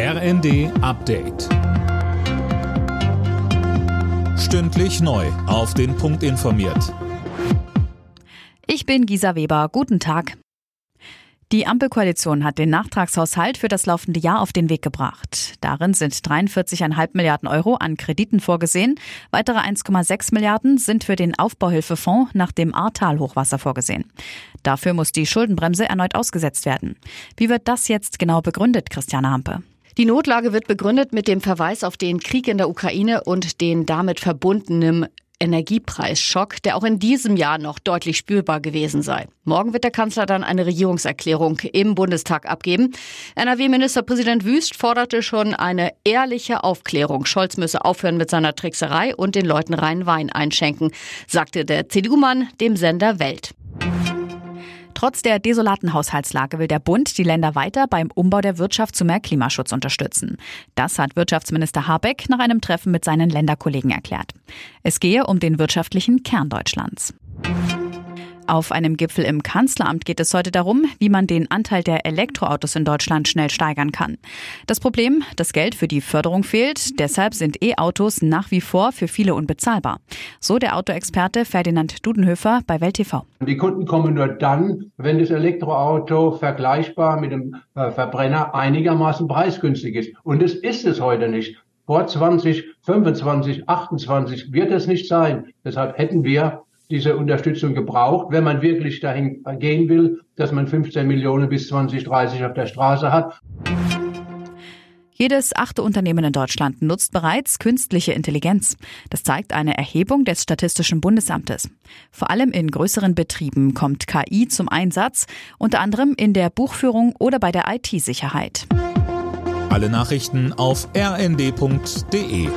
RND Update. Stündlich neu. Auf den Punkt informiert. Ich bin Gisa Weber. Guten Tag. Die Ampelkoalition hat den Nachtragshaushalt für das laufende Jahr auf den Weg gebracht. Darin sind 43,5 Milliarden Euro an Krediten vorgesehen. Weitere 1,6 Milliarden sind für den Aufbauhilfefonds nach dem Ahrtal-Hochwasser vorgesehen. Dafür muss die Schuldenbremse erneut ausgesetzt werden. Wie wird das jetzt genau begründet, Christiane Hampe? Die Notlage wird begründet mit dem Verweis auf den Krieg in der Ukraine und den damit verbundenen Energiepreisschock, der auch in diesem Jahr noch deutlich spürbar gewesen sei. Morgen wird der Kanzler dann eine Regierungserklärung im Bundestag abgeben. NRW-Ministerpräsident Wüst forderte schon eine ehrliche Aufklärung. Scholz müsse aufhören mit seiner Trickserei und den Leuten reinen Wein einschenken, sagte der CDU-Mann dem Sender Welt. Trotz der desolaten Haushaltslage will der Bund die Länder weiter beim Umbau der Wirtschaft zu mehr Klimaschutz unterstützen. Das hat Wirtschaftsminister Habeck nach einem Treffen mit seinen Länderkollegen erklärt. Es gehe um den wirtschaftlichen Kern Deutschlands. Auf einem Gipfel im Kanzleramt geht es heute darum, wie man den Anteil der Elektroautos in Deutschland schnell steigern kann. Das Problem, das Geld für die Förderung fehlt, deshalb sind E-Autos nach wie vor für viele unbezahlbar. So der Autoexperte Ferdinand Dudenhöfer bei Welt TV. Die Kunden kommen nur dann, wenn das Elektroauto vergleichbar mit dem äh, Verbrenner einigermaßen preisgünstig ist. Und das ist es heute nicht. Vor 20, 25, 28 wird es nicht sein. Deshalb hätten wir diese Unterstützung gebraucht, wenn man wirklich dahin gehen will, dass man 15 Millionen bis 2030 auf der Straße hat. Jedes achte Unternehmen in Deutschland nutzt bereits künstliche Intelligenz. Das zeigt eine Erhebung des Statistischen Bundesamtes. Vor allem in größeren Betrieben kommt KI zum Einsatz, unter anderem in der Buchführung oder bei der IT-Sicherheit. Alle Nachrichten auf rnd.de